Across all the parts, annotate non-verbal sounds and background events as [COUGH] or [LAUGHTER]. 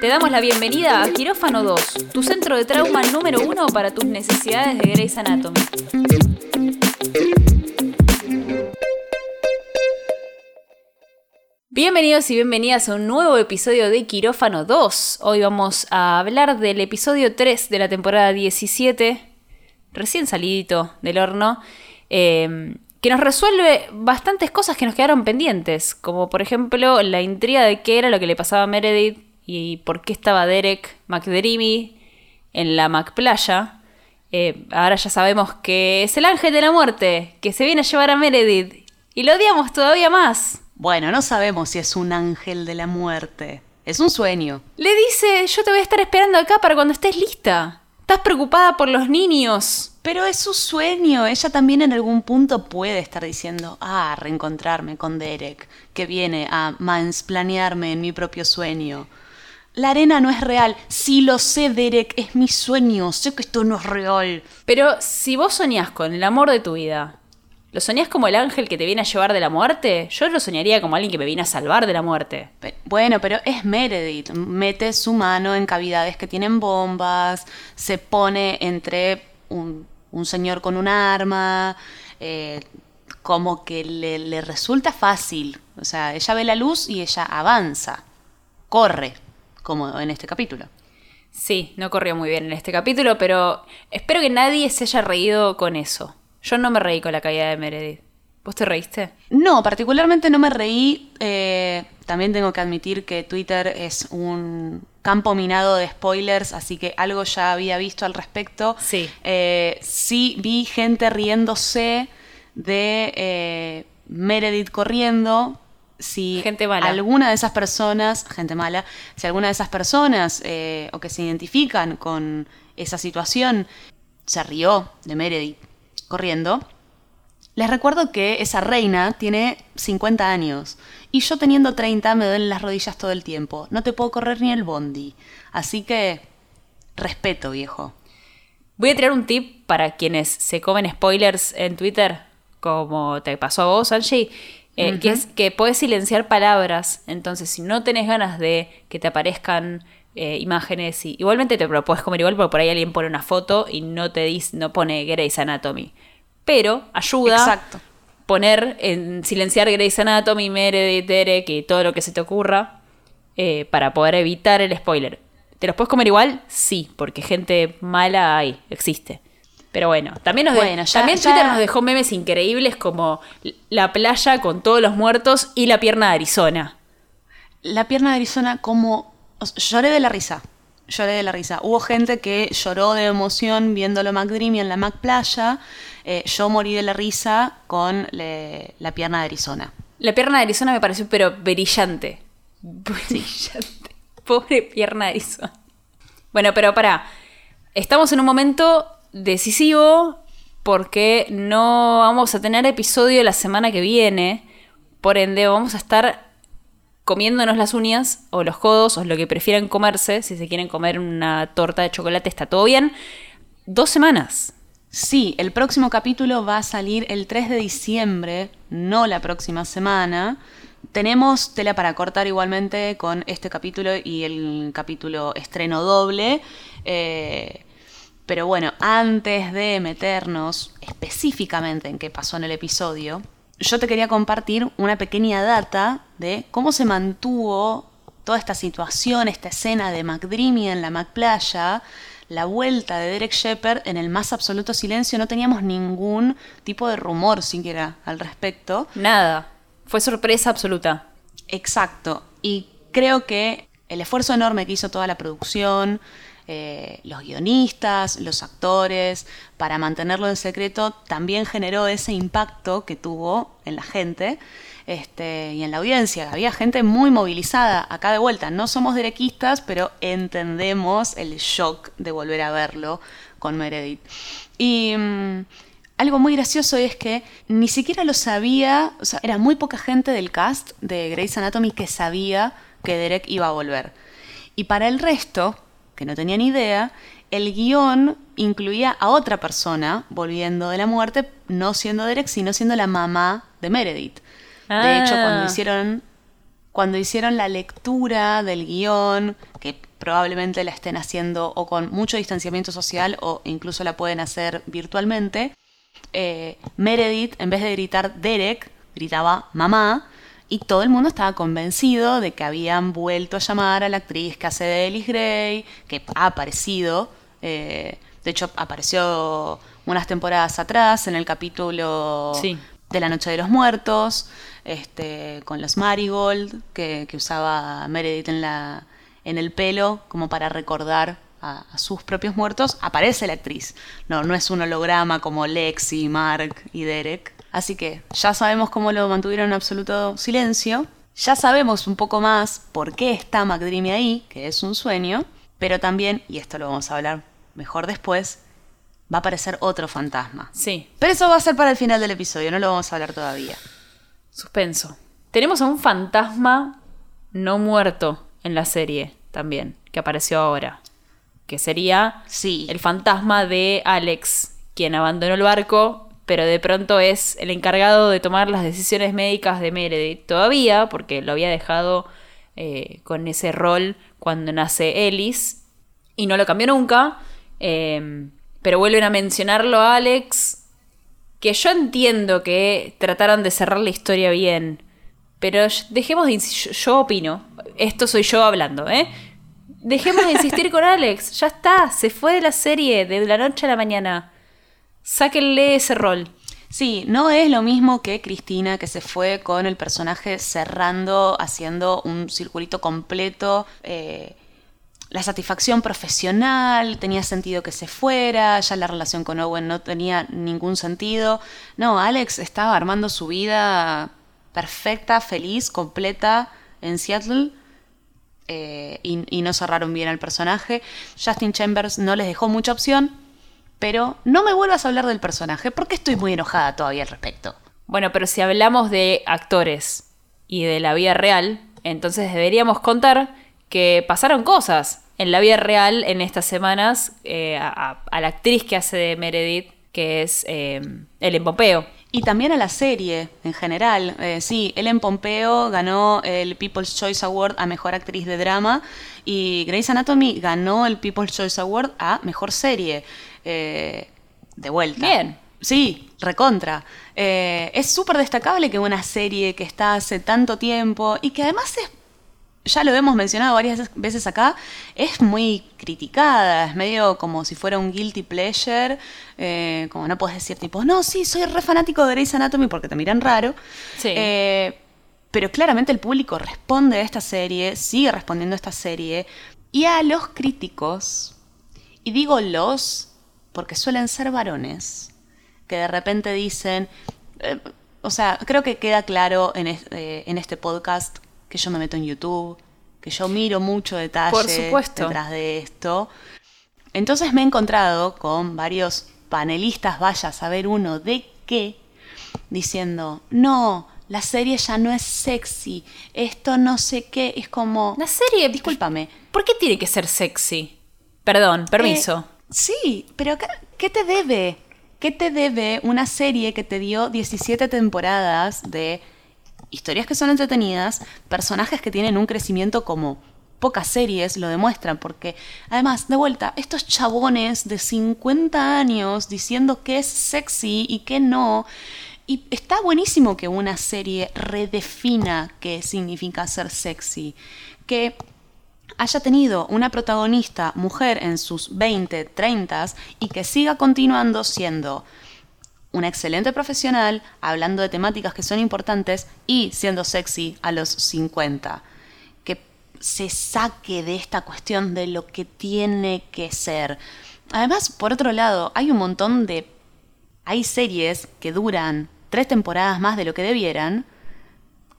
Te damos la bienvenida a Quirófano 2, tu centro de trauma número uno para tus necesidades de Grey's Anatomy. Bienvenidos y bienvenidas a un nuevo episodio de Quirófano 2. Hoy vamos a hablar del episodio 3 de la temporada 17, recién salidito del horno, eh, que nos resuelve bastantes cosas que nos quedaron pendientes, como por ejemplo la intriga de qué era lo que le pasaba a Meredith y por qué estaba Derek McDreamy en la McPlaya. Eh, ahora ya sabemos que es el ángel de la muerte, que se viene a llevar a Meredith, y lo odiamos todavía más. Bueno, no sabemos si es un ángel de la muerte. Es un sueño. Le dice, yo te voy a estar esperando acá para cuando estés lista. Estás preocupada por los niños. Pero es su sueño. Ella también en algún punto puede estar diciendo, ah, reencontrarme con Derek, que viene a mansplanearme en mi propio sueño. La arena no es real. Sí lo sé, Derek, es mi sueño. Sé que esto no es real. Pero si vos soñás con el amor de tu vida, ¿lo soñás como el ángel que te viene a llevar de la muerte? Yo lo soñaría como alguien que me viene a salvar de la muerte. Bueno, pero es Meredith. Mete su mano en cavidades que tienen bombas, se pone entre un, un señor con un arma, eh, como que le, le resulta fácil. O sea, ella ve la luz y ella avanza, corre, como en este capítulo. Sí, no corrió muy bien en este capítulo, pero espero que nadie se haya reído con eso. Yo no me reí con la caída de Meredith. ¿Vos te reíste? No, particularmente no me reí. eh, también tengo que admitir que Twitter es un campo minado de spoilers, así que algo ya había visto al respecto. Sí. Eh, sí vi gente riéndose de eh, Meredith corriendo. Si Gente mala. alguna de esas personas, gente mala, si alguna de esas personas o que se identifican con esa situación se rió de Meredith corriendo, les recuerdo que esa reina tiene 50 años y yo teniendo 30 me duelen las rodillas todo el tiempo. No te puedo correr ni el bondi. Así que respeto, viejo. Voy a tirar un tip para quienes se comen spoilers en Twitter, como te pasó a vos, Angie, eh, que es que puedes silenciar palabras. Entonces, si no tenés ganas de que te aparezcan eh, imágenes, y, igualmente te lo puedes comer igual, porque por ahí alguien pone una foto y no te dice, no pone Grey's Anatomy. Pero ayuda Exacto. poner en silenciar Grey's Anatomy, Meredith, Derek y todo lo que se te ocurra eh, para poder evitar el spoiler. ¿Te los puedes comer igual? Sí, porque gente mala hay, existe. Pero bueno, también, nos Bueno, ya- también ya- Twitter nos dejó memes increíbles como la playa con todos los muertos y la pierna de Arizona. La pierna de Arizona como... o sea, lloré de la risa. Lloré de la risa. Hubo gente que lloró de emoción viéndolo McDreamy en la Mac Playa. Eh, yo morí de la risa con le- la pierna de Arizona. La pierna de Arizona me pareció pero brillante. Brillante. [LAUGHS] Pobre pierna de Arizona. Bueno, pero pará. Estamos en un momento decisivo porque no vamos a tener episodio la semana que viene. Por ende, vamos a estar comiéndonos las uñas o los codos o lo que prefieran comerse. Si se quieren comer una torta de chocolate, está todo bien. Dos semanas. Sí, el próximo capítulo va a salir el 3 de diciembre, no la próxima semana. Tenemos tela para cortar igualmente con este capítulo y el capítulo estreno doble. Eh, pero bueno, antes de meternos específicamente en qué pasó en el episodio, yo te quería compartir una pequeña data de cómo se mantuvo toda esta situación, esta escena de McDreamy en la McPlaya, la vuelta de Derek Shepard en el más absoluto silencio. No teníamos ningún tipo de rumor siquiera al respecto. Nada. Fue sorpresa absoluta. Exacto. Y creo que el esfuerzo enorme que hizo toda la producción, eh, los guionistas, los actores, para mantenerlo en secreto, también generó ese impacto que tuvo en la gente este, y en la audiencia. Había gente muy movilizada acá de vuelta. No somos derequistas, pero entendemos el shock de volver a verlo con Meredith. Y mm, algo muy gracioso es que ni siquiera lo sabía, o sea, era muy poca gente del cast de Grey's Anatomy que sabía que Derek iba a volver. Y para el resto, que no tenían idea, el guion incluía a otra persona volviendo de la muerte, no siendo Derek, sino siendo la mamá de Meredith. De hecho, Ah. cuando hicieron cuando hicieron la lectura del guion, que probablemente la estén haciendo o con mucho distanciamiento social o incluso la pueden hacer virtualmente, eh, Meredith, en vez de gritar Derek, gritaba mamá, y todo el mundo estaba convencido de que habían vuelto a llamar a la actriz que hace de Ellis Gray, que ha aparecido, eh, de hecho apareció unas temporadas atrás en el capítulo de La Noche de los Muertos, este, con los Marigold que, que usaba Meredith en, la, en el pelo como para recordar a, sus propios muertos, aparece la actriz. No, no es un holograma como Lexi, Mark y Derek. Así que ya sabemos cómo lo mantuvieron en absoluto silencio. Ya sabemos un poco más por qué está McDreamy ahí, que es un sueño. Pero también, y esto lo vamos a hablar mejor después, va a aparecer otro fantasma. Sí. Pero eso va a ser para el final del episodio, no lo vamos a hablar todavía. Suspenso. Tenemos a un fantasma no muerto en la serie también, que apareció ahora que sería sí. el fantasma de Alex, quien abandonó el barco, pero de pronto es el encargado de tomar las decisiones médicas de Meredith. Todavía, porque lo había dejado eh, con ese rol cuando nace Ellis, y no lo cambió nunca, em, pero vuelven a mencionarlo a Alex, que yo entiendo que trataron de cerrar la historia bien, pero dejemos de... yo opino, esto soy yo hablando, ¿eh? Dejemos de insistir con Alex. Ya está. Se fue de la serie de la noche a la mañana. Sáquenle ese rol. Sí, no es lo mismo que Cristina que se fue con el personaje cerrando, haciendo un circulito completo. Eh, la satisfacción profesional, tenía sentido que se fuera, ya la relación con Owen no tenía ningún sentido. No, Alex estaba armando su vida perfecta, feliz, completa en Seattle eh, y, no cerraron bien al personaje. Justin Chambers no les dejó mucha opción, pero no me vuelvas a hablar del personaje porque estoy muy enojada todavía al respecto. Bueno, pero si hablamos de actores y de la vida real, entonces deberíamos contar que pasaron cosas en la vida real en estas semanas eh, a, la actriz que hace de Meredith, que es eh, Ellen Pompeo. Y también a la serie en general. Eh, sí, Ellen Pompeo ganó el People's Choice Award a Mejor Actriz de Drama y Grey's Anatomy ganó el People's Choice Award a Mejor Serie. Eh, de vuelta. Bien. Sí, recontra. Eh, es súper destacable que una serie que está hace tanto tiempo y que además es ya lo hemos mencionado varias veces acá, es muy criticada, es medio como si fuera un guilty pleasure, eh, como no puedes decir tipo, no, sí, soy re fanático de Grey's Anatomy porque te miran raro. Sí. Eh, pero claramente el público responde a esta serie, sigue respondiendo a esta serie, y a los críticos, y digo los porque suelen ser varones, que de repente dicen, eh, o sea, creo que queda claro en, en este podcast que yo me meto en YouTube, que yo miro mucho detalle Por supuesto. detrás de esto. Entonces me he encontrado con varios panelistas, vaya a saber uno de qué, diciendo, no, la serie ya no es sexy, esto no sé qué, es como... La serie, discúlpame. ¿Por qué tiene que ser sexy? Perdón, permiso. Eh, sí, pero ¿qué te debe? ¿Qué te debe una serie que te dio 17 temporadas de historias que son entretenidas, personajes que tienen un crecimiento como pocas series lo demuestran, porque además, de vuelta, estos chabones de 50 años diciendo que es sexy y que no, y está buenísimo que una serie redefina qué significa ser sexy, que haya tenido una protagonista mujer en sus 20, 30 y que siga continuando siendo una excelente profesional, hablando de temáticas que son importantes y siendo sexy a los 50. Que se saque de esta cuestión de lo que tiene que ser. Además, por otro lado, hay un montón de... Hay series que duran tres temporadas más de lo que debieran,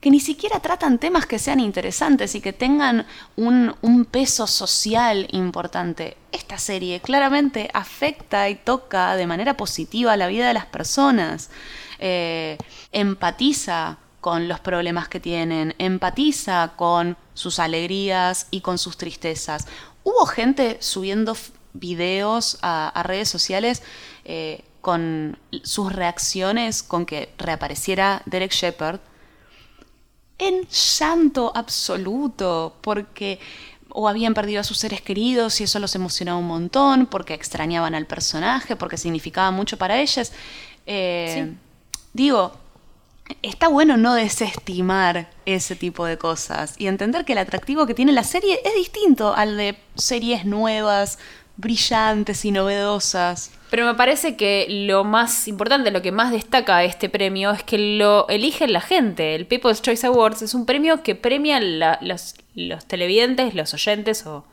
que ni siquiera tratan temas que sean interesantes y que tengan un, peso social importante. Esta serie claramente afecta y toca de manera positiva la vida de las personas, eh, empatiza con los problemas que tienen, empatiza con sus alegrías y con sus tristezas. Hubo gente subiendo videos a, redes sociales eh, con sus reacciones con que reapareciera Derek Shepard en llanto absoluto, porque o habían perdido a sus seres queridos y eso los emocionaba un montón, porque extrañaban al personaje, porque significaba mucho para ellas. Eh, digo, está bueno no desestimar ese tipo de cosas y entender que el atractivo que tiene la serie es distinto al de series nuevas, brillantes y novedosas. Pero me parece que lo más importante, lo que más destaca este premio es que lo elige la gente. El People's Choice Awards es un premio que premia los, los televidentes, los oyentes o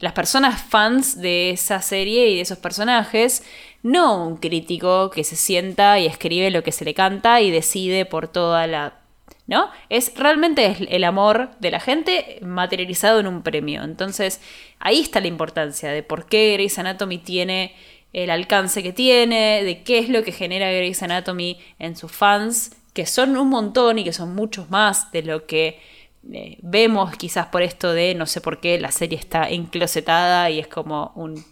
las personas fans de esa serie y de esos personajes, no un crítico que se sienta y escribe lo que se le canta y decide por toda la ¿no? Es realmente el amor de la gente materializado en un premio. Entonces, ahí está la importancia de por qué Grey's Anatomy tiene el alcance que tiene, de qué es lo que genera Grey's Anatomy en sus fans, que son un montón y que son muchos más de lo que eh, vemos quizás por esto de no sé por qué la serie está enclosetada y es como un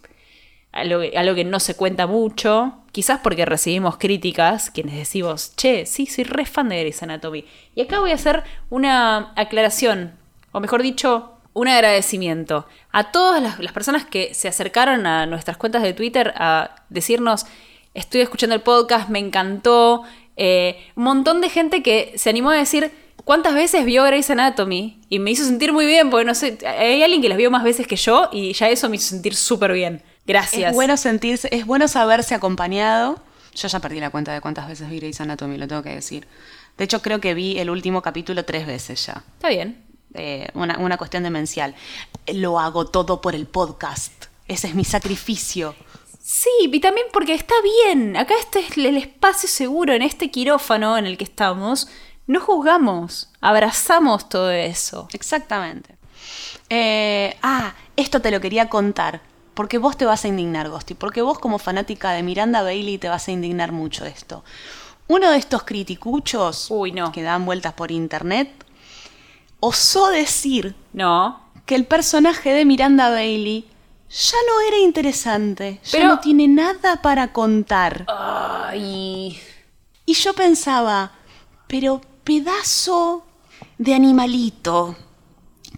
algo, que no se cuenta mucho, quizás porque recibimos críticas, quienes decimos, che, sí, soy re fan de Grey's Anatomy. Y acá voy a hacer una aclaración, o mejor dicho, un agradecimiento a todas las, personas que se acercaron a nuestras cuentas de Twitter a decirnos, estoy escuchando el podcast, me encantó. Eh, un montón de gente que se animó a decir, ¿cuántas veces vio Grey's Anatomy? Y me hizo sentir muy bien, porque no sé, hay alguien que las vio más veces que yo y ya eso me hizo sentir súper bien. Gracias. Es bueno sentirse, es bueno saberse acompañado. Yo ya perdí la cuenta de cuántas veces vi Grey's Anatomy, lo tengo que decir. De hecho, creo que vi el último capítulo tres veces ya. Está bien. Eh, una, una cuestión demencial. Lo hago todo por el podcast. Ese es mi sacrificio. Sí, y también porque está bien. Acá este es el espacio seguro, en este quirófano en el que estamos. No juzgamos, abrazamos todo eso. Exactamente. Eh, ah, esto te lo quería contar porque vos te vas a indignar, Gosti, porque vos como fanática de Miranda Bailey te vas a indignar mucho de esto. Uno de estos criticuchos que dan vueltas por internet osó decir no. que el personaje de Miranda Bailey ya no era interesante, ya no tiene nada para contar. Ay. Y yo pensaba, pero pedazo de animalito,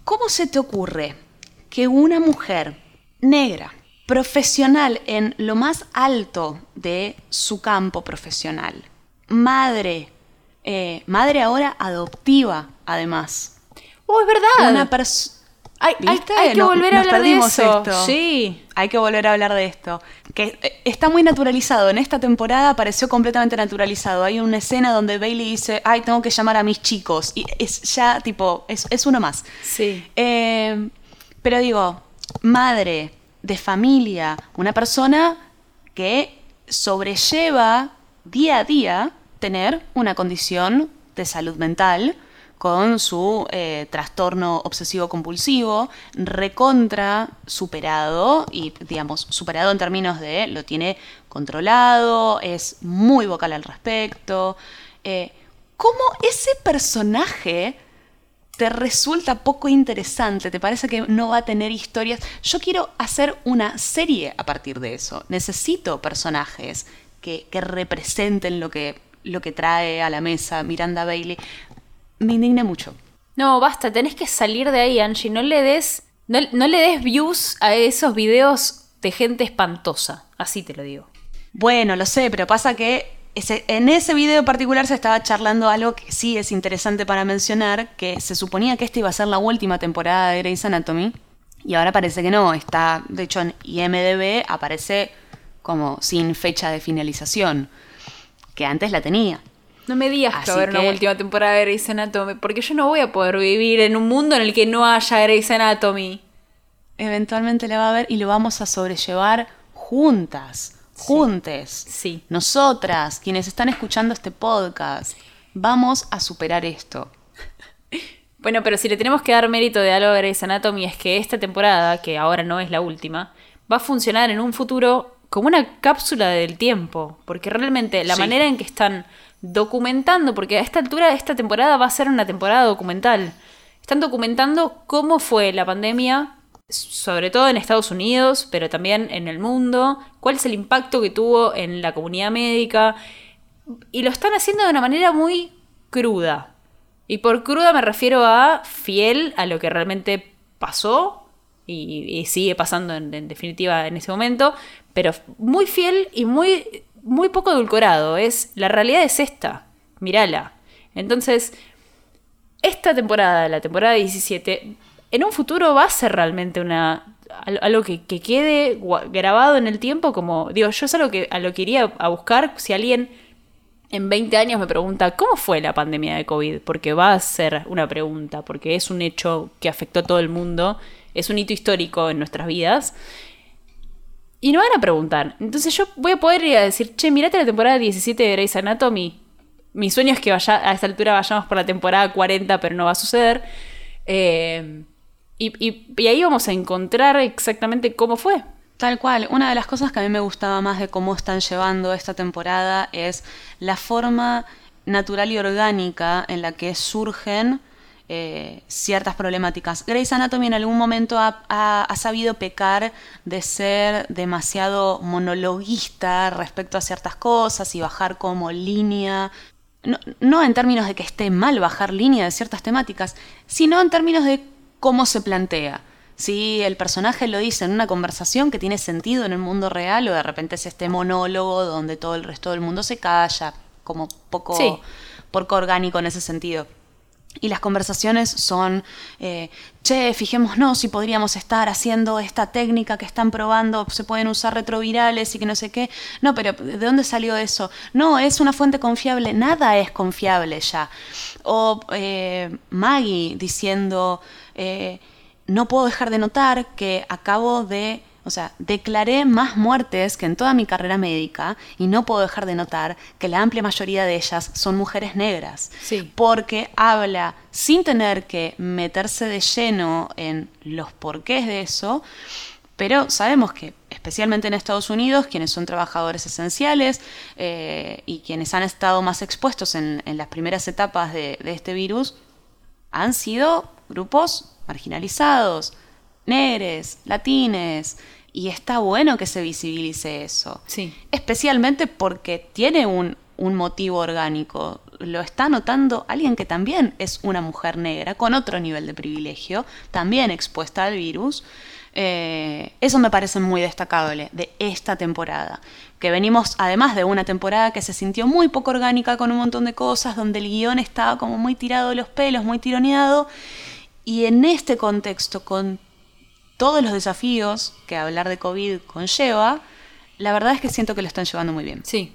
¿cómo se te ocurre que una mujer negra, profesional en lo más alto de su campo profesional, madre, eh, madre ahora adoptiva, además. Oh, es verdad. Una hay, que volver a hablar de eso. Sí. Hay que volver a hablar de esto. Que eh, está muy naturalizado. En esta temporada pareció completamente naturalizado. Hay una escena donde Bailey dice, ay, tengo que llamar a mis chicos. Y es ya, tipo, es, uno más. Sí. Eh, pero digo, madre de familia, una persona que sobrelleva día a día tener una condición de salud mental con su eh, trastorno obsesivo compulsivo, recontra superado, y digamos, superado en términos de lo tiene controlado, es muy vocal al respecto. Eh, ¿Cómo ese personaje te resulta poco interesante, te parece que no va a tener historias. Yo quiero hacer una serie a partir de eso. Necesito personajes que, representen lo que, lo que trae a la mesa Miranda Bailey. Me indigné mucho. No, basta, tenés que salir de ahí, Angie. No le des, no, no le des views a esos videos de gente espantosa. Así te lo digo. Bueno, lo sé, pero pasa que en ese video en particular se estaba charlando algo que sí es interesante para mencionar, que se suponía que esta iba a ser la última temporada de Grey's Anatomy, y ahora parece que no, está, de hecho en IMDB aparece como sin fecha de finalización, que antes la tenía. No me digas que va a haber una última temporada de Grey's Anatomy, porque yo no voy a poder vivir en un mundo en el que no haya Grey's Anatomy. Eventualmente la va a ver y lo vamos a sobrellevar juntas juntes, sí. nosotras, quienes están escuchando este podcast, vamos a superar esto. [LAUGHS] Bueno, pero si le tenemos que dar mérito de algo a Grey's Anatomy es que esta temporada, que ahora no es la última, va a funcionar en un futuro como una cápsula del tiempo, porque realmente la manera en que están documentando, porque a esta altura esta temporada va a ser una temporada documental, están documentando cómo fue la pandemia sobre todo en Estados Unidos, pero también en el mundo, cuál es el impacto que tuvo en la comunidad médica. Y lo están haciendo de una manera muy cruda. Y por cruda me refiero a fiel a lo que realmente pasó y, sigue pasando en, definitiva en ese momento, pero muy fiel y muy, muy poco edulcorado. Es, la realidad es esta, mírala. Entonces, esta temporada, la temporada 17, en un futuro va a ser realmente una algo que, que, quede grabado en el tiempo como, digo, yo es algo que a lo que iría a buscar si alguien en 20 años me pregunta, ¿cómo fue la pandemia de COVID? Porque va a ser una pregunta, porque es un hecho que afectó a todo el mundo, es un hito histórico en nuestras vidas. Y no van a preguntar. Entonces yo voy a poder ir a decir, che, mirate la temporada 17 de Grey's Anatomy. Mi sueño es que vaya, a esta altura vayamos por la temporada 40, pero no va a suceder. Eh, y, ahí vamos a encontrar exactamente cómo fue. Tal cual. Una de las cosas que a mí me gustaba más de cómo están llevando esta temporada es la forma natural y orgánica en la que surgen eh, ciertas problemáticas. Grey's Anatomy en algún momento ha, sabido pecar de ser demasiado monologuista respecto a ciertas cosas y bajar como línea no, en términos de que esté mal bajar línea de ciertas temáticas, sino en términos de cómo se plantea. Si el personaje lo dice en una conversación que tiene sentido en el mundo real o de repente es este monólogo donde todo el resto del mundo se calla, como poco, poco orgánico en ese sentido. Y las conversaciones son, eh, che, fijémonos si podríamos estar haciendo esta técnica que están probando, se pueden usar retrovirales y que no sé qué. No, pero ¿de dónde salió eso? No, es una fuente confiable, nada es confiable ya. O eh, Maggie diciendo, eh, no puedo dejar de notar que acabo de o sea, declaré más muertes que en toda mi carrera médica y no puedo dejar de notar que la amplia mayoría de ellas son mujeres negras. Sí. Porque habla sin tener que meterse de lleno en los porqués de eso, pero sabemos que, especialmente en Estados Unidos, quienes son trabajadores esenciales eh, y quienes han estado más expuestos en, las primeras etapas de este virus, han sido grupos marginalizados, negres, latines, y está bueno que se visibilice eso. Sí. Especialmente porque tiene un, motivo orgánico. Lo está notando alguien que también es una mujer negra, con otro nivel de privilegio, también expuesta al virus. Eh, eso me parece muy destacable de esta temporada. Que venimos además de una temporada que se sintió muy poco orgánica con un montón de cosas, donde el guion estaba como muy tirado de los pelos, muy tironeado. Y en este contexto, con todos los desafíos que hablar de COVID conlleva, la verdad es que siento que lo están llevando muy bien. Sí,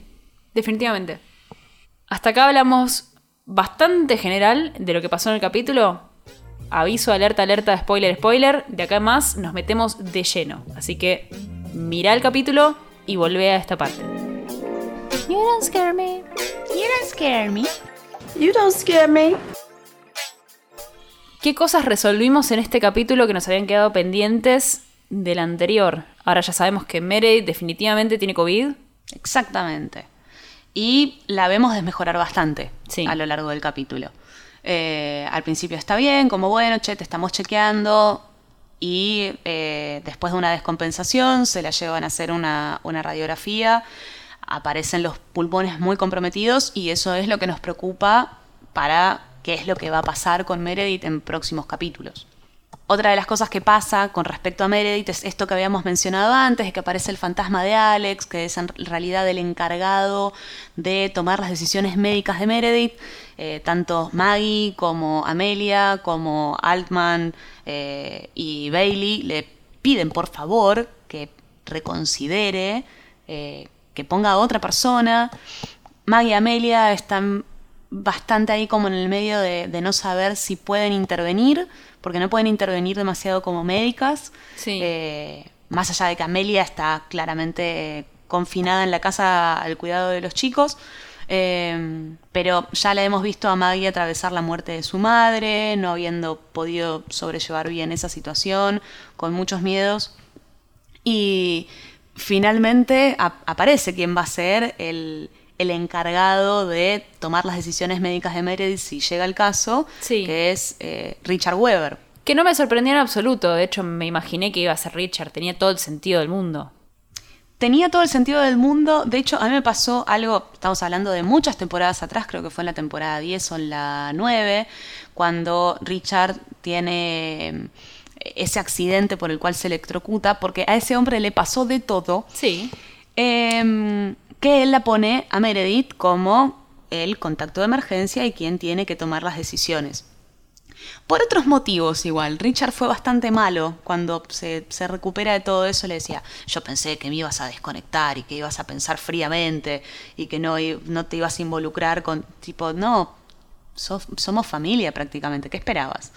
definitivamente. Hasta acá hablamos bastante general de lo que pasó en el capítulo. Aviso, alerta, alerta, spoiler, spoiler. De acá más nos metemos de lleno. Así que mira el capítulo y volvé a esta parte. You don't scare me. You don't scare me. You don't scare me. ¿Qué cosas resolvimos en este capítulo que nos habían quedado pendientes del anterior? Ahora ya sabemos que Meredith definitivamente tiene COVID. Exactamente. Y la vemos desmejorar bastante a lo largo del capítulo. Eh, al principio está bien, como bueno, che, te estamos chequeando. Y eh, después de una descompensación se la llevan a hacer una, una radiografía. Aparecen los pulmones muy comprometidos y eso es lo que nos preocupa para qué es lo que va a pasar con Meredith en próximos capítulos. Otra de las cosas que pasa con respecto a Meredith es esto que habíamos mencionado antes, de que aparece el fantasma de Alex, que es en realidad el encargado de tomar las decisiones médicas de Meredith. Eh, tanto Maggie como Amelia, como Altman eh, y Bailey le piden por favor que reconsidere, eh, que ponga a otra persona. Maggie y Amelia están bastante ahí como en el medio de, no saber si pueden intervenir, porque no pueden intervenir demasiado como médicas. Eh, más allá de que Amelia está claramente confinada en la casa al cuidado de los chicos. Eh, pero ya la hemos visto a Maggie atravesar la muerte de su madre, no habiendo podido sobrellevar bien esa situación, con muchos miedos. Y finalmente aparece quien va a ser el, el encargado de tomar las decisiones médicas de Meredith si llega el caso, que es eh, Richard Weber. Que no me sorprendió en absoluto, de hecho me imaginé que iba a ser Richard, tenía todo el sentido del mundo. tenía todo el sentido del mundo. De hecho, a mí me pasó algo, estamos hablando de muchas temporadas atrás, creo que fue en la temporada 10 o en la 9, cuando Richard tiene eh, ese accidente por el cual se electrocuta, porque a ese hombre le pasó de todo. Sí. Em, que él la pone a Meredith como el contacto de emergencia y quien tiene que tomar las decisiones. Por otros motivos igual, Richard fue bastante malo cuando se, se, recupera de todo eso, le decía, yo pensé que me ibas a desconectar y que ibas a pensar fríamente y que no, no te ibas a involucrar con, tipo, no, somos familia prácticamente, ¿qué esperabas?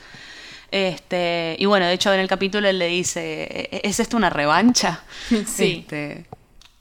Este, y bueno, de hecho en el capítulo él le dice, ¿E-, ¿es esto una revancha? [LAUGHS] Sí. Este,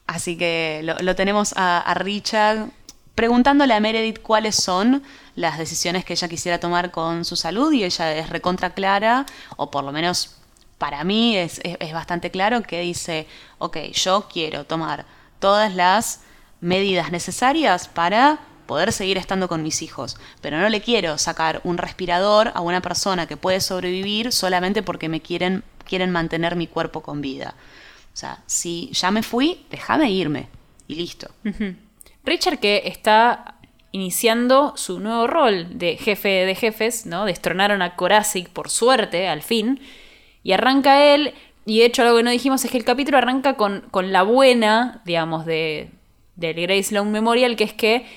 así que lo, tenemos a, a Richard preguntándole a Meredith cuáles son las decisiones que ella quisiera tomar con su salud y ella es recontra clara, o por lo menos para mí es, es, bastante claro que dice, ok, yo quiero tomar todas las medidas necesarias para poder seguir estando con mis hijos, pero no le quiero sacar un respirador a una persona que puede sobrevivir solamente porque me quieren, quieren mantener mi cuerpo con vida. O sea, si ya me fui, déjame irme y listo. Richard que está iniciando su nuevo rol de jefe de jefes, ¿no? Destronaron a Koracic por suerte, al fin, y arranca él, y de hecho algo que no dijimos es que el capítulo arranca con, con la buena, digamos, de, del Grace Sloan Memorial, que es que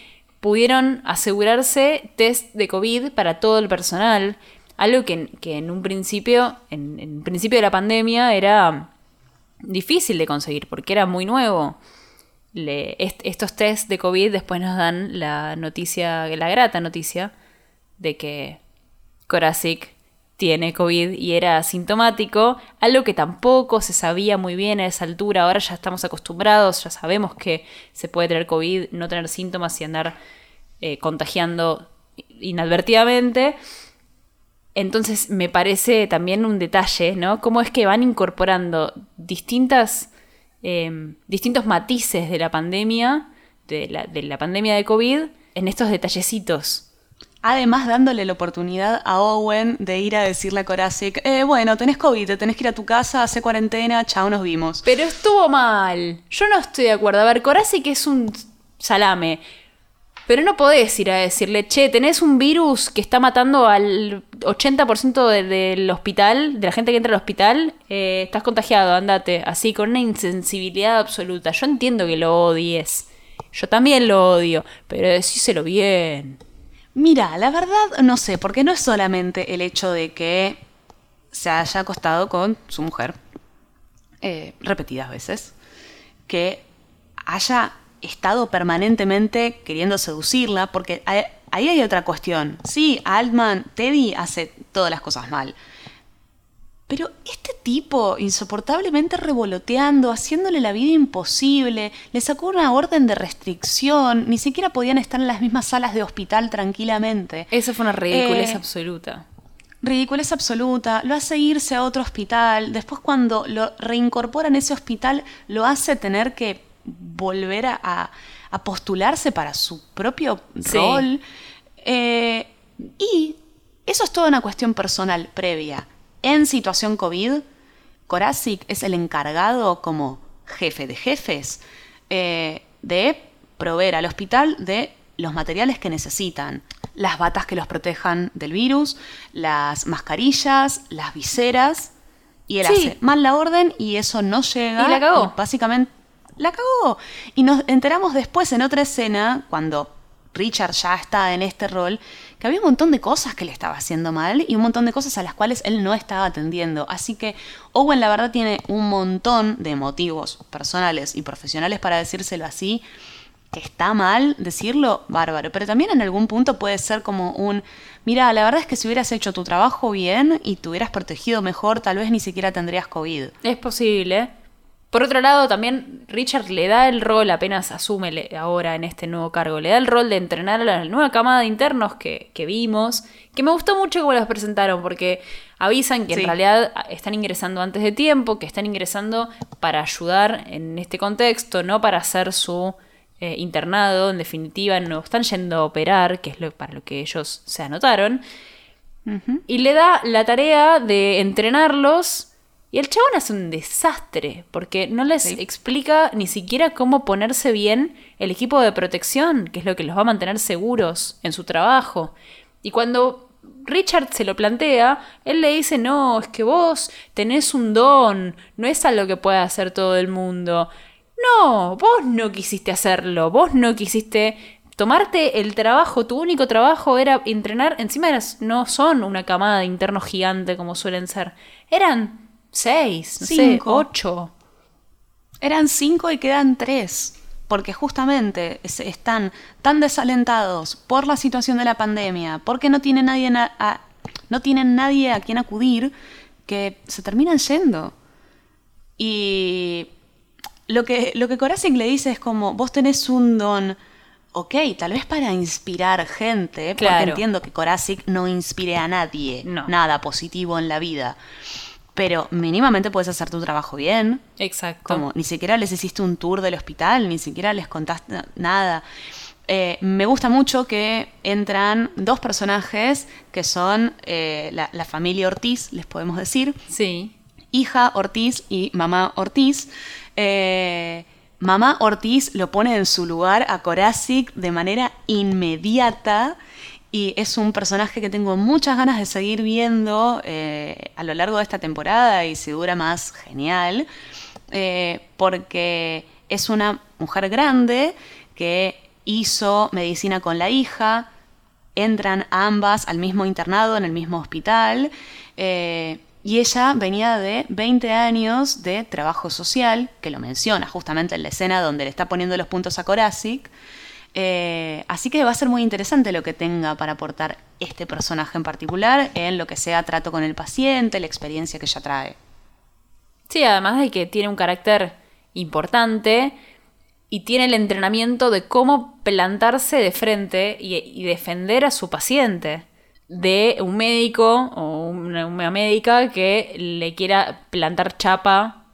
pudieron asegurarse test de COVID para todo el personal, algo que, que en un principio, en, en principio de la pandemia era difícil de conseguir, porque era muy nuevo estos test de COVID después nos dan la noticia, la grata noticia, de que Koracic tiene COVID y era asintomático, algo que tampoco se sabía muy bien a esa altura, ahora ya estamos acostumbrados, ya sabemos que se puede tener COVID, no tener síntomas y andar eh, contagiando inadvertidamente. Entonces me parece también un detalle, ¿no? Cómo es que van incorporando distintas eh, distintos matices de la pandemia, de la, de la, pandemia de COVID, en estos detallecitos. Además, dándole la oportunidad a Owen de ir a decirle a Koracic, eh, bueno, tenés COVID, te tenés que ir a tu casa, hace cuarentena, chao, nos vimos. Pero estuvo mal. Yo no estoy de acuerdo. A ver, Koracic es un salame. Pero no podés ir a decirle, che, tenés un virus que está matando al 80% de, del hospital, de la gente que entra al hospital, eh, estás contagiado, andate. Así, con una insensibilidad absoluta. Yo entiendo que lo odies. Yo también lo odio, pero decíselo bien. Mira, la verdad no sé, porque no es solamente el hecho de que se haya acostado con su mujer eh, repetidas veces, que haya estado permanentemente queriendo seducirla, porque ahí hay otra cuestión. Sí, Altman, Teddy hace todas las cosas mal. Pero este tipo, insoportablemente revoloteando, haciéndole la vida imposible, le sacó una orden de restricción, ni siquiera podían estar en las mismas salas de hospital tranquilamente. Eso fue una ridiculez eh, absoluta. Ridiculez absoluta, lo hace irse a otro hospital, después cuando lo reincorporan a ese hospital, lo hace tener que volver a, a postularse para su propio sí. rol. Eh, y eso es toda una cuestión personal previa. En situación COVID, Koracic es el encargado como jefe de jefes eh, de proveer al hospital de los materiales que necesitan. Las batas que los protejan del virus, las mascarillas, las viseras. Y él sí. hace mal la orden y eso no llega. Y la cagó. Y básicamente la cagó. Y nos enteramos después en otra escena, cuando Richard ya está en este rol, que había un montón de cosas que le estaba haciendo mal y un montón de cosas a las cuales él no estaba atendiendo. Así que Owen la verdad tiene un montón de motivos personales y profesionales para decírselo así. Que está mal decirlo, bárbaro. Pero también en algún punto puede ser como un, mira, la verdad es que si hubieras hecho tu trabajo bien y te hubieras protegido mejor, tal vez ni siquiera tendrías COVID. Es posible. Por otro lado, también Richard le da el rol, apenas asume ahora en este nuevo cargo, le da el rol de entrenar a la nueva camada de internos que, que vimos, que me gustó mucho cómo los presentaron, porque avisan que sí. en realidad están ingresando antes de tiempo, que están ingresando para ayudar en este contexto, no para hacer su eh, internado, en definitiva, no están yendo a operar, que es lo, para lo que ellos se anotaron, uh -huh. y le da la tarea de entrenarlos Y el chabón hace un desastre, porque no les explica ni siquiera cómo ponerse bien el equipo de protección, que es lo que los va a mantener seguros en su trabajo. Y cuando Richard se lo plantea, él le dice, no, es que vos tenés un don, no es algo que pueda hacer todo el mundo. No, vos no quisiste hacerlo, vos no quisiste tomarte el trabajo, tu único trabajo era entrenar, encima eras, no son una camada de internos gigante como suelen ser, eran seis, no cinco. ocho. Eran cinco y quedan tres. Porque justamente están tan desalentados por la situación de la pandemia, porque no tienen nadie a, no tienen nadie a quien acudir, que se terminan yendo. Y lo que, lo que le dice es como, vos tenés un don, ok, tal vez para inspirar gente, porque entiendo que Corazic no inspire a nadie nada positivo en la vida pero mínimamente puedes hacer tu trabajo bien. Exacto. Como ni siquiera les hiciste un tour del hospital, ni siquiera les contaste nada. Eh, me gusta mucho que entran dos personajes que son eh, la, familia Ortiz, les podemos decir. Sí. Hija Ortiz y mamá Ortiz. Eh, mamá Ortiz lo pone en su lugar a Corazic de manera inmediata y es un personaje que tengo muchas ganas de seguir viendo eh, a lo largo de esta temporada y si dura más, genial, eh, porque es una mujer grande que hizo medicina con la hija, entran ambas al mismo internado, en el mismo hospital, eh, y ella venía de 20 años de trabajo social, que lo menciona justamente en la escena donde le está poniendo los puntos a Corazic, eh, así que va a ser muy interesante lo que tenga para aportar este personaje en particular en lo que sea trato con el paciente, la experiencia que ella trae. Sí, además de que tiene un carácter importante y tiene el entrenamiento de cómo plantarse de frente y, defender a su paciente de un médico o una, una médica que le quiera plantar chapa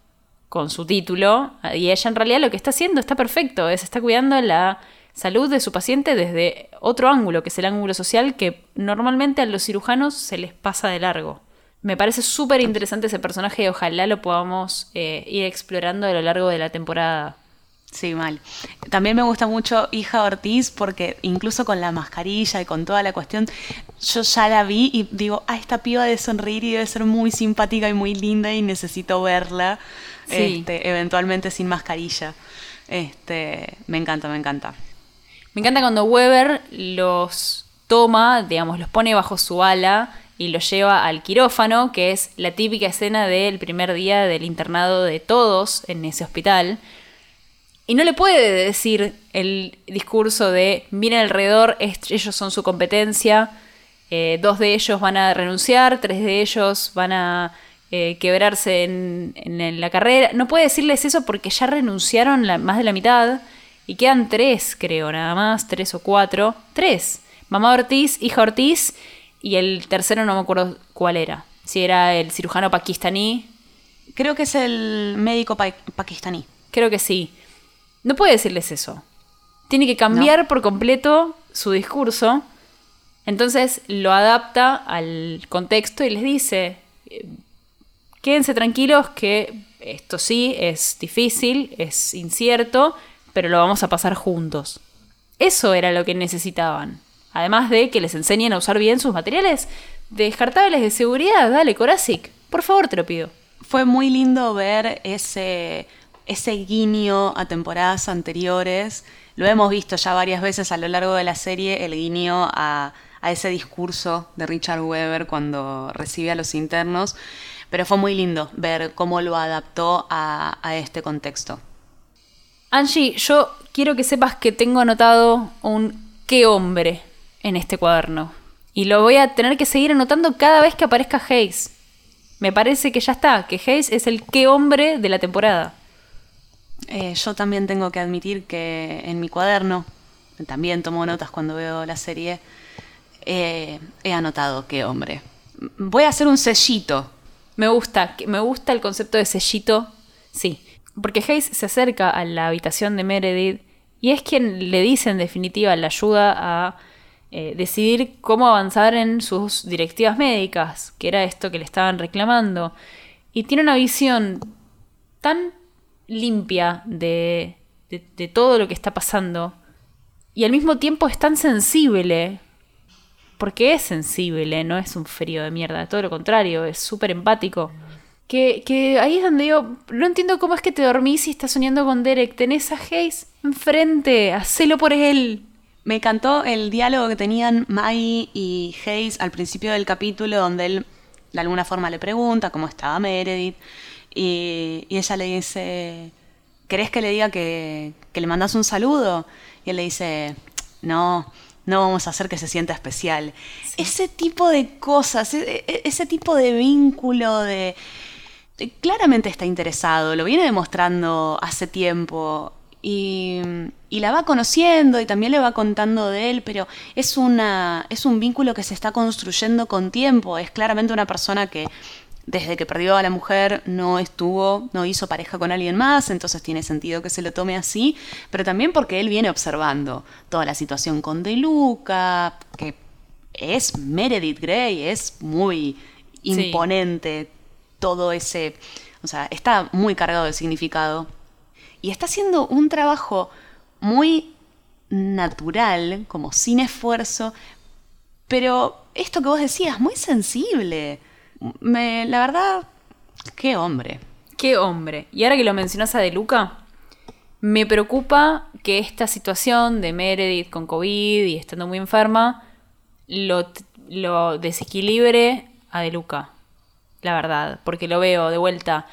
con su título y ella en realidad lo que está haciendo está perfecto, es está cuidando la salud de su paciente desde otro ángulo, que es el ángulo social, que normalmente a los cirujanos se les pasa de largo. Me parece súper interesante ese personaje y ojalá lo podamos eh, ir explorando a lo largo de la temporada. Sí, mal. También me gusta mucho Hija Ortiz porque incluso con la mascarilla y con toda la cuestión, yo ya la vi y digo, ah, esta piba de sonreír y debe ser muy simpática y muy linda y necesito verla este, eventualmente sin mascarilla. Este, me encanta, me encanta. Me encanta cuando Weber los toma, digamos, los pone bajo su ala y los lleva al quirófano, que es la típica escena del primer día del internado de todos en ese hospital. Y no le puede decir el discurso de, miren alrededor, ellos son su competencia, eh, dos de ellos van a renunciar, tres de ellos van a eh, quebrarse en, la carrera. No puede decirles eso porque ya renunciaron más de la mitad. Y quedan tres, creo, nada más, tres o cuatro. Tres. Mamá Ortiz, hija Ortiz y el tercero no me acuerdo cuál era. Si era el cirujano pakistaní. Creo que es el médico pakistaní. Creo que sí. No puede decirles eso. Tiene que cambiar por completo su discurso. Entonces lo adapta al contexto y les dice, eh, quédense tranquilos que esto sí es difícil, es incierto, pero lo vamos a pasar juntos. Eso era lo que necesitaban. Además de que les enseñen a usar bien sus materiales descartables de seguridad. Dale, Corazic, por favor te lo pido. Fue muy lindo ver ese, ese guiño a temporadas anteriores. Lo hemos visto ya varias veces a lo largo de la serie, el guiño a, ese discurso de Richard Weber cuando recibe a los internos. Pero fue muy lindo ver cómo lo adaptó a este contexto. Angie, yo quiero que sepas que tengo anotado un qué hombre en este cuaderno. Y lo voy a tener que seguir anotando cada vez que aparezca Hayes. Me parece que ya está, que Hayes es el qué hombre de la temporada. Eh, yo también tengo que admitir que en mi cuaderno, también tomo notas cuando veo la serie, eh, he anotado qué hombre. Voy a hacer un sellito. Me gusta, me gusta el concepto de sellito. Sí, porque Hayes se acerca a la habitación de Meredith y es quien le dice en definitiva, le ayuda a eh, decidir cómo avanzar en sus directivas médicas, que era esto que le estaban reclamando. y tiene una visión tan limpia de, de, de todo lo que está pasando y al mismo tiempo es tan sensible porque es sensible, no es un frío de mierda, todo lo contrario, es súper empático. Que, que, ahí es donde yo no entiendo cómo es que te dormís y estás soñando con Derek. Tenés a Hayes enfrente, hacelo por él. Me encantó el diálogo que tenían Maggie y Hayes al principio del capítulo, donde él de alguna forma le pregunta cómo estaba Meredith. Y, y ella le dice: ¿Querés que le diga que, que le mandas un saludo? Y él le dice: No, no vamos a hacer que se sienta especial. Ese tipo de cosas, e- e- ese tipo de vínculo de... Claramente está interesado, lo viene demostrando hace tiempo y, y la va conociendo y también le va contando de él, pero es, una, es un vínculo que se está construyendo con tiempo. Es claramente una persona que desde que perdió a la mujer no estuvo, no hizo pareja con alguien más, entonces tiene sentido que se lo tome así, pero también porque él viene observando toda la situación con De Luca, que es Meredith Grey, es muy imponente todo ese, o sea, está muy cargado de significado y está haciendo un trabajo muy natural, como sin esfuerzo, pero esto que vos decías, muy sensible. Me, la verdad, qué hombre. Qué hombre. Y ahora que lo mencionas a De Luca, me preocupa que esta situación de Meredith con COVID y estando muy enferma lo, lo desequilibre a De Luca. La verdad, porque lo veo de vuelta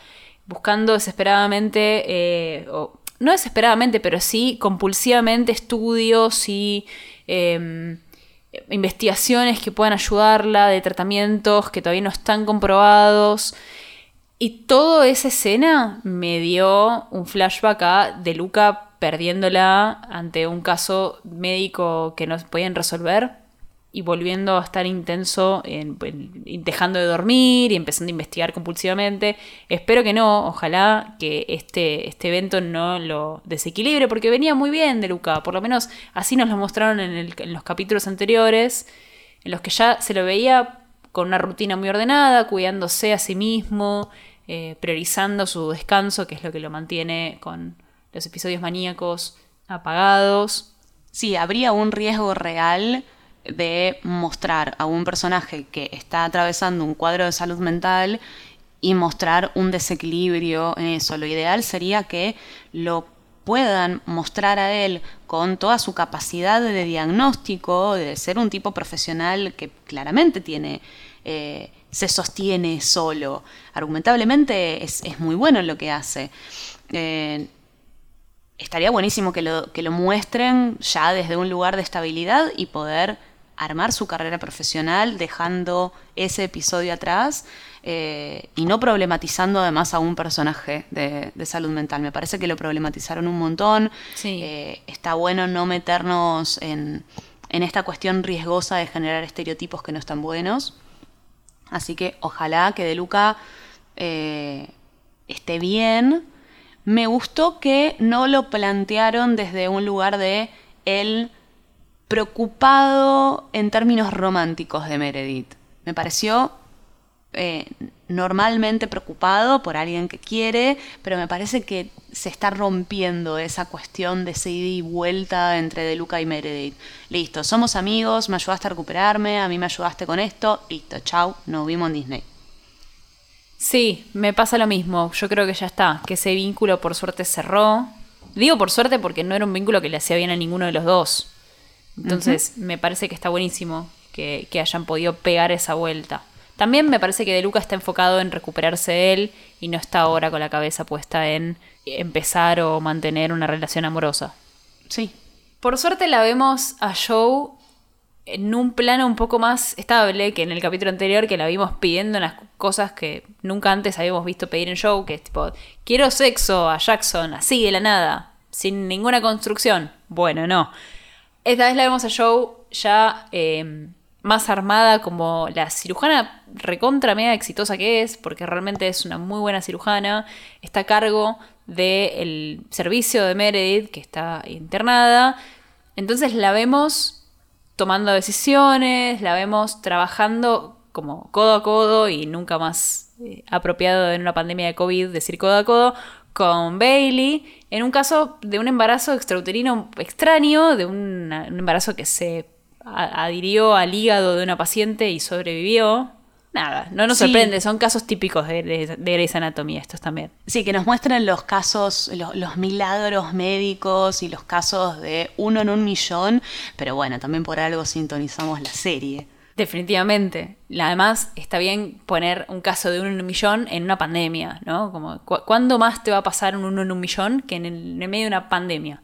buscando desesperadamente, eh, o, no desesperadamente, pero sí compulsivamente estudios y eh, investigaciones que puedan ayudarla, de tratamientos que todavía no están comprobados. Y toda esa escena me dio un flashback a De Luca perdiéndola ante un caso médico que no podían resolver y volviendo a estar intenso, en, en, dejando de dormir y empezando a investigar compulsivamente. Espero que no, ojalá que este, este evento no lo desequilibre, porque venía muy bien de Luca, por lo menos así nos lo mostraron en los capítulos anteriores, en los que ya se lo veía con una rutina muy ordenada, cuidándose a sí mismo, eh, priorizando su descanso, que es lo que lo mantiene con los episodios maníacos apagados. Sí, habría un riesgo real de mostrar a un personaje que está atravesando un cuadro de salud mental y mostrar un desequilibrio en eso. Lo ideal sería que lo puedan mostrar a él con toda su capacidad de diagnóstico, de ser un tipo profesional que claramente tiene, eh, se sostiene solo. Argumentablemente es, es, muy bueno en lo que hace. Eh, estaría buenísimo que lo, que lo muestren ya desde un lugar de estabilidad y poder armar su carrera profesional dejando ese episodio atrás eh, y no problematizando además a un personaje de, de, salud mental. Me parece que lo problematizaron un montón. Sí. Eh, está bueno no meternos en, en, esta cuestión riesgosa de generar estereotipos que no están buenos. Así que ojalá que De Luca eh, esté bien. Me gustó que no lo plantearon desde un lugar de él preocupado en términos románticos de Meredith. Me pareció eh, normalmente preocupado por alguien que quiere, pero me parece que se está rompiendo esa cuestión de ese ida y vuelta entre De Luca y Meredith. Listo, somos amigos, me ayudaste a recuperarme, a mí me ayudaste con esto, listo, chau, nos vimos en Disney. Sí, me pasa lo mismo. Yo creo que ya está, que ese vínculo por suerte cerró. Digo por suerte porque no era un vínculo que le hacía bien a ninguno de los dos. Entonces, uh -huh. me parece que está buenísimo que, que, hayan podido pegar esa vuelta. También me parece que De Luca está enfocado en recuperarse de él y no está ahora con la cabeza puesta en empezar o mantener una relación amorosa. Sí. Por suerte la vemos a Joe en un plano un poco más estable que en el capítulo anterior, que la vimos pidiendo unas cosas que nunca antes habíamos visto pedir en Joe, que es tipo, quiero sexo a Jackson, así de la nada, sin ninguna construcción. Bueno, no. Esta vez la vemos a Joe ya eh, más armada como la cirujana recontra mega exitosa que es, porque realmente es una muy buena cirujana, está a cargo del servicio de Meredith, que está internada. Entonces la vemos tomando decisiones, la vemos trabajando como codo a codo y nunca más eh, apropiado en una pandemia de COVID, decir codo a codo, con Bailey, en un caso de un embarazo extrauterino extraño, de un, un embarazo que se adhirió al hígado de una paciente y sobrevivió. Nada, no nos Sí. sorprende, son casos típicos de, de, de Grey's Anatomy estos también. Sí, que nos muestren los casos, lo- los, milagros médicos y los casos de uno en un millón, pero bueno, también por algo sintonizamos la serie. Definitivamente. Además, está bien poner un caso de uno en un millón en una pandemia, ¿no? Como, cu- ¿cuándo más te va a pasar un uno en un millón que en el, en el medio de una pandemia?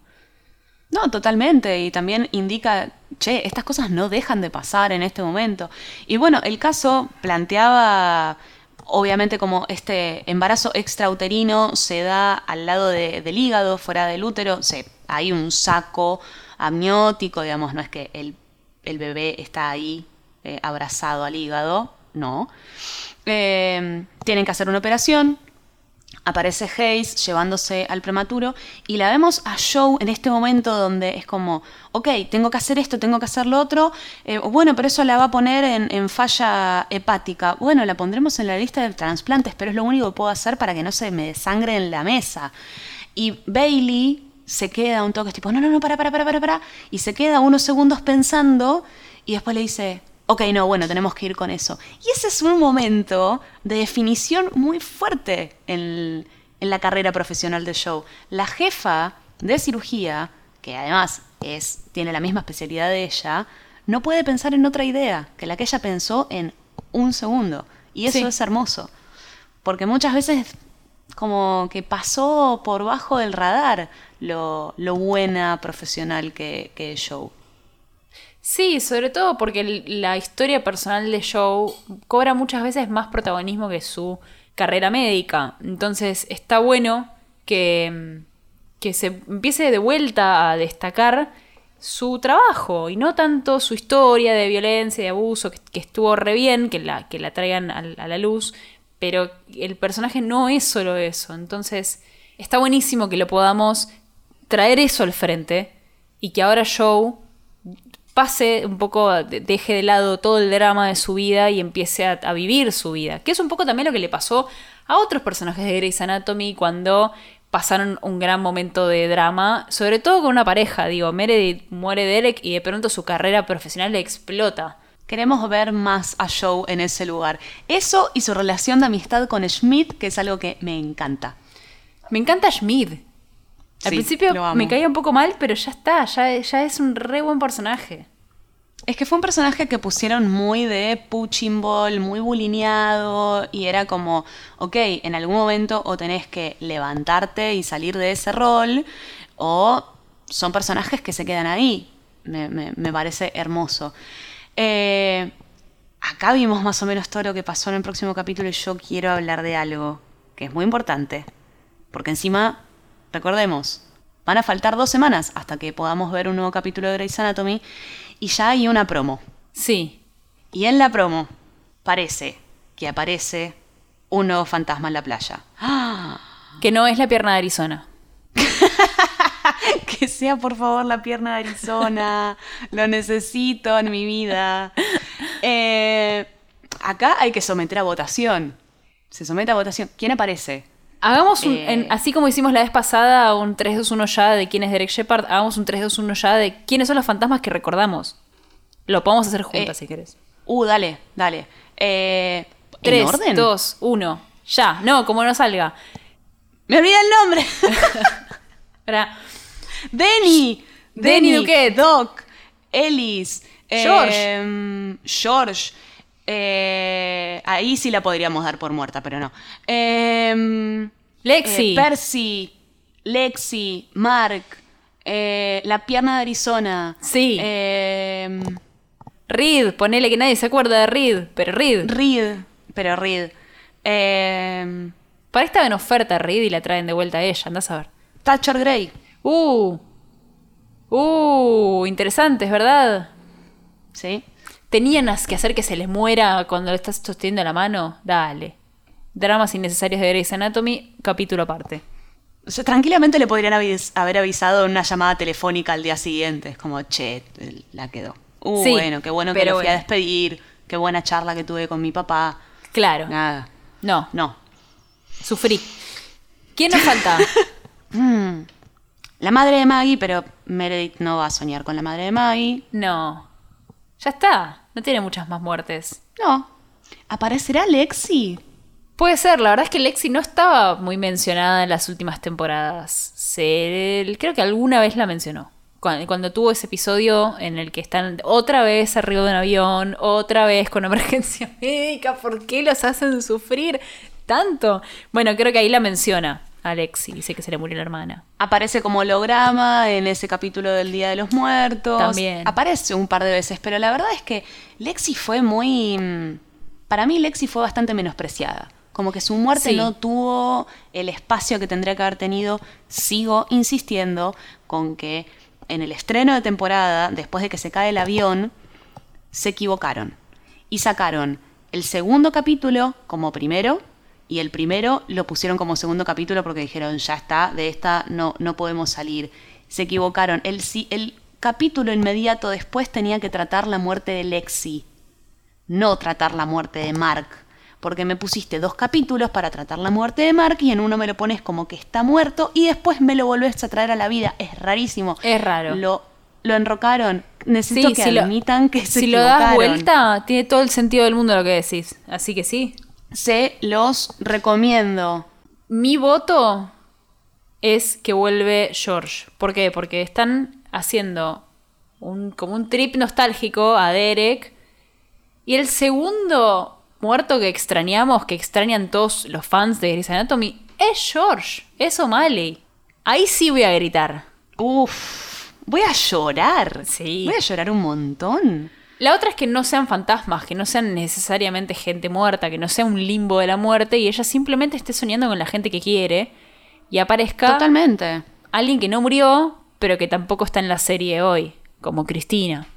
No, totalmente. Y también indica, che, estas cosas no dejan de pasar en este momento. Y bueno, el caso planteaba, obviamente, como este embarazo extrauterino se da al lado de- del hígado, fuera del útero. Se, hay un saco amniótico, digamos, no es que el, el bebé está ahí eh, abrazado al hígado, no. Eh, tienen que hacer una operación, aparece Hayes llevándose al prematuro y la vemos a Joe en este momento donde es como, ok, tengo que hacer esto, tengo que hacer lo otro, eh, bueno, pero eso la va a poner en, en falla hepática. Bueno, la pondremos en la lista de trasplantes, pero es lo único que puedo hacer para que no se me desangre en la mesa. Y Bailey se queda un toque, es tipo, no, no, no, para, para, para, para, para, y se queda unos segundos pensando y después le dice, ok, no, bueno, tenemos que ir con eso. Y ese es un momento de definición muy fuerte en, en la carrera profesional de Joe. La jefa de cirugía, que además es, tiene la misma especialidad de ella, no puede pensar en otra idea que la que ella pensó en un segundo. Y eso Sí. es hermoso. Porque muchas veces como que pasó por bajo del radar lo, lo buena profesional que, que es Joe. Sí, sobre todo porque la historia personal de Joe cobra muchas veces más protagonismo que su carrera médica. Entonces está bueno que, que se empiece de vuelta a destacar su trabajo y no tanto su historia de violencia y de abuso, que, estuvo re bien, que la, que la traigan al- a la luz, pero el personaje no es solo eso. Entonces está buenísimo que lo podamos traer eso al frente y que ahora Joe pase un poco, de- deje de lado todo el drama de su vida y empiece a, a vivir su vida. Que es un poco también lo que le pasó a otros personajes de Grey's Anatomy cuando pasaron un gran momento de drama, sobre todo con una pareja. Digo, Meredith muere Derek y de pronto su carrera profesional le explota. Queremos ver más a Joe en ese lugar. Eso y su relación de amistad con Schmidt, que es algo que me encanta. Me encanta Schmidt. Al Sí, principio me caía un poco mal, pero ya está, ya, ya es un re buen personaje. Es que fue un personaje que pusieron muy de punching ball, muy bulineado, y era como, ok, en algún momento o tenés que levantarte y salir de ese rol, o son personajes que se quedan ahí. Me, me- me parece hermoso. Eh, acá vimos más o menos todo lo que pasó en el próximo capítulo y yo quiero hablar de algo que es muy importante. Porque encima, recordemos, van a faltar dos semanas hasta que podamos ver un nuevo capítulo de Grey's Anatomy y ya hay una promo. Sí, Y en la promo parece que aparece un nuevo fantasma en la playa. ¡Ah! que no es la pierna de Arizona. [LAUGHS] Que sea por favor la pierna de Arizona. Lo necesito en mi vida. Eh, acá hay que someter a votación. Se somete a votación. ¿Quién aparece? Hagamos un, Eh. en- así como hicimos la vez pasada, un 3-2-1 ya de quién es Derek Shepard, hagamos un 3-2-1 ya de quiénes son los fantasmas que recordamos. Lo podemos hacer juntas Eh, si querés. Uh, dale, dale. Eh, ¿En 3, orden? 2, 1. Ya, no, como no salga. Me olvidé el nombre. [LAUGHS] Denny. Denny Duquette. Doc. Ellis. George. em, George. Eh, ahí sí la podríamos dar por muerta, pero no. Em, Lexi. eh, Percy. Lexi. Mark. eh, la pierna de Arizona. Sí. em, Reed, ponele que nadie se acuerda de Reed, pero Reed. Reed. Pero Reed. em, Para estaba en oferta Reed y la traen de vuelta a ella, andás a ver. Thatcher Gray. Uh. Uh, interesantes, ¿verdad? ¿Sí? ¿Tenían que hacer que se les muera cuando le estás sosteniendo la mano? Dale. Dramas innecesarios de Grey's Anatomy, capítulo aparte. O sea, tranquilamente le podrían avis- haber avisado en una llamada telefónica al día siguiente. Es como, che, la quedó. Uh, Sí, bueno, qué bueno que lo fui a bueno. despedir. Qué buena charla que tuve con mi papá. Claro. Nada. No, No. sufrí. ¿Quién nos falta? [LAUGHS] La madre de Maggie, pero Meredith no va a soñar con la madre de Maggie. No. Ya está. No tiene muchas más muertes. No. ¿Aparecerá Lexi? Puede ser, la verdad es que Lexi no estaba muy mencionada en las últimas temporadas. Se, creo que alguna vez la mencionó. Cuando, cuando tuvo ese episodio en el que están otra vez arriba de un avión, otra vez con emergencia [LAUGHS] médica, ¿por qué los hacen sufrir tanto? Bueno, creo que ahí la menciona a Lexi, dice que se le murió la hermana. Aparece como holograma en ese capítulo del Día de los Muertos. También. Aparece un par de veces, pero la verdad es que Lexi fue muy... mm, Para mí Lexi fue bastante menospreciada. Como que su muerte Sí. no tuvo el espacio que tendría que haber tenido. Sigo insistiendo con que en el estreno de temporada, después de que se cae el avión, se equivocaron. Y sacaron el segundo capítulo como primero y el primero lo pusieron como segundo capítulo porque dijeron, ya está, de esta no, no podemos salir. Se equivocaron. El, el capítulo inmediato después tenía que tratar la muerte de Lexi, no tratar la muerte de Mark. Porque me pusiste dos capítulos para tratar la muerte de Mark y en uno me lo pones como que está muerto y después me lo volvés a traer a la vida. Es rarísimo. Es raro. Lo, lo enrocaron. Necesito que si lo- admitan que se si lo das vuelta, tiene todo el sentido del mundo lo que decís. Así que sí. Se los recomiendo. Mi voto es que vuelve George. ¿Por qué? Porque están haciendo un, como un trip nostálgico a Derek. Y el segundo muerto que extrañamos, que extrañan todos los fans de Grey's Anatomy, es George. Es O'Malley. Ahí sí voy a gritar. Uf, voy a llorar. Sí. Voy a llorar un montón. La otra es que no sean fantasmas, que no sean necesariamente gente muerta, que no sea un limbo de la muerte y ella simplemente esté soñando con la gente que quiere y aparezca Totalmente. alguien que no murió, pero que tampoco está en la serie hoy, como Cristina.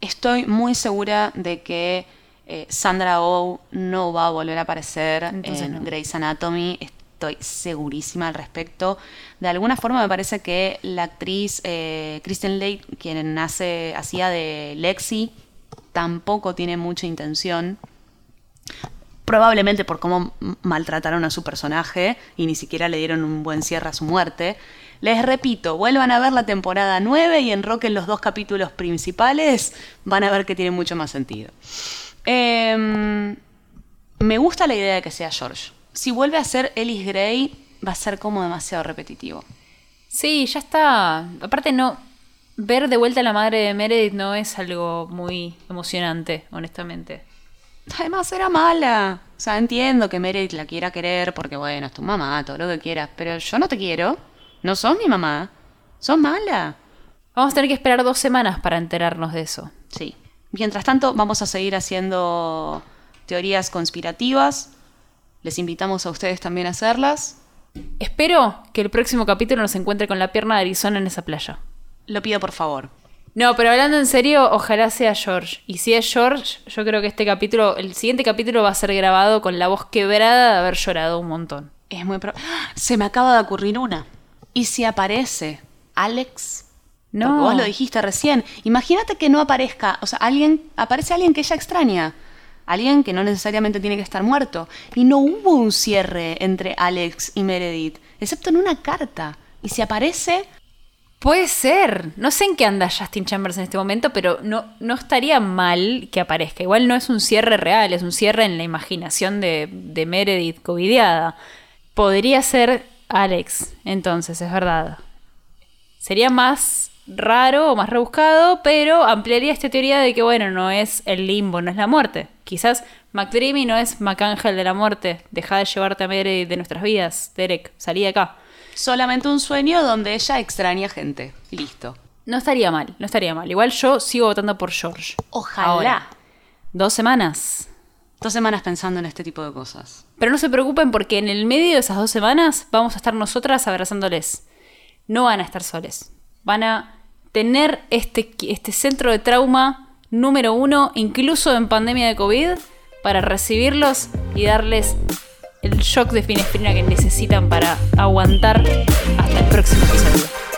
Estoy muy segura de que eh, Sandra Oh no va a volver a aparecer Entonces en no. Grey's Anatomy. Estoy segurísima al respecto. De alguna forma me parece que la actriz eh, Kristen Lake, quien nace, hacía de Lexi, tampoco tiene mucha intención. Probablemente por cómo maltrataron a su personaje y ni siquiera le dieron un buen cierre a su muerte. Les repito, vuelvan a ver la temporada 9 y enroquen los dos capítulos principales, van a ver que tiene mucho más sentido. Em, me gusta la idea de que sea George. Si vuelve a ser Ellis Gray, va a ser como demasiado repetitivo. Sí, ya está. Aparte no ver de vuelta a la madre de Meredith no es algo muy emocionante, honestamente. Además era mala. O sea, entiendo que Meredith la quiera querer porque, bueno, es tu mamá, todo lo que quieras. Pero yo no te quiero. No sos mi mamá. Sos mala. Vamos a tener que esperar dos semanas para enterarnos de eso. Sí. Mientras tanto, vamos a seguir haciendo teorías conspirativas. Les invitamos a ustedes también a hacerlas. Espero que el próximo capítulo nos encuentre con la pierna de Arizona en esa playa. Lo pido por favor. No, pero hablando en serio, ojalá sea George. Y si es George, yo creo que este capítulo, el siguiente capítulo va a ser grabado con la voz quebrada de haber llorado un montón. Es muy pro- ¡Ah! Se me acaba de ocurrir una. ¿Y si aparece Alex? No. Porque vos lo dijiste recién. Imagínate que no aparezca, o sea, alguien, aparece alguien que ella extraña. Alguien que no necesariamente tiene que estar muerto. Y no hubo un cierre entre Alex y Meredith, excepto en una carta. Y si aparece, Puede ser. No sé en qué anda Justin Chambers en este momento, pero no, no estaría mal que aparezca. Igual no es un cierre real, es un cierre en la imaginación de, de Meredith covideada. Podría ser Alex, entonces, es verdad. Sería más raro o más rebuscado, pero ampliaría esta teoría de que, bueno, no es el limbo, no es la muerte. Quizás McDreamy no es McAngel de la muerte. Deja de llevarte a Meredith de nuestras vidas, Derek. Salí de acá. Solamente un sueño donde ella extraña gente. Listo. No estaría mal, no estaría mal. Igual yo sigo votando por George. Ojalá. Ahora, dos semanas. Dos semanas pensando en este tipo de cosas. Pero no se preocupen porque en el medio de esas dos semanas vamos a estar nosotras abrazándoles. No van a estar soles. Van a tener este, este centro de trauma número uno, incluso en pandemia de COVID, para recibirlos y darles el shock de finefrina que necesitan para aguantar hasta el próximo episodio.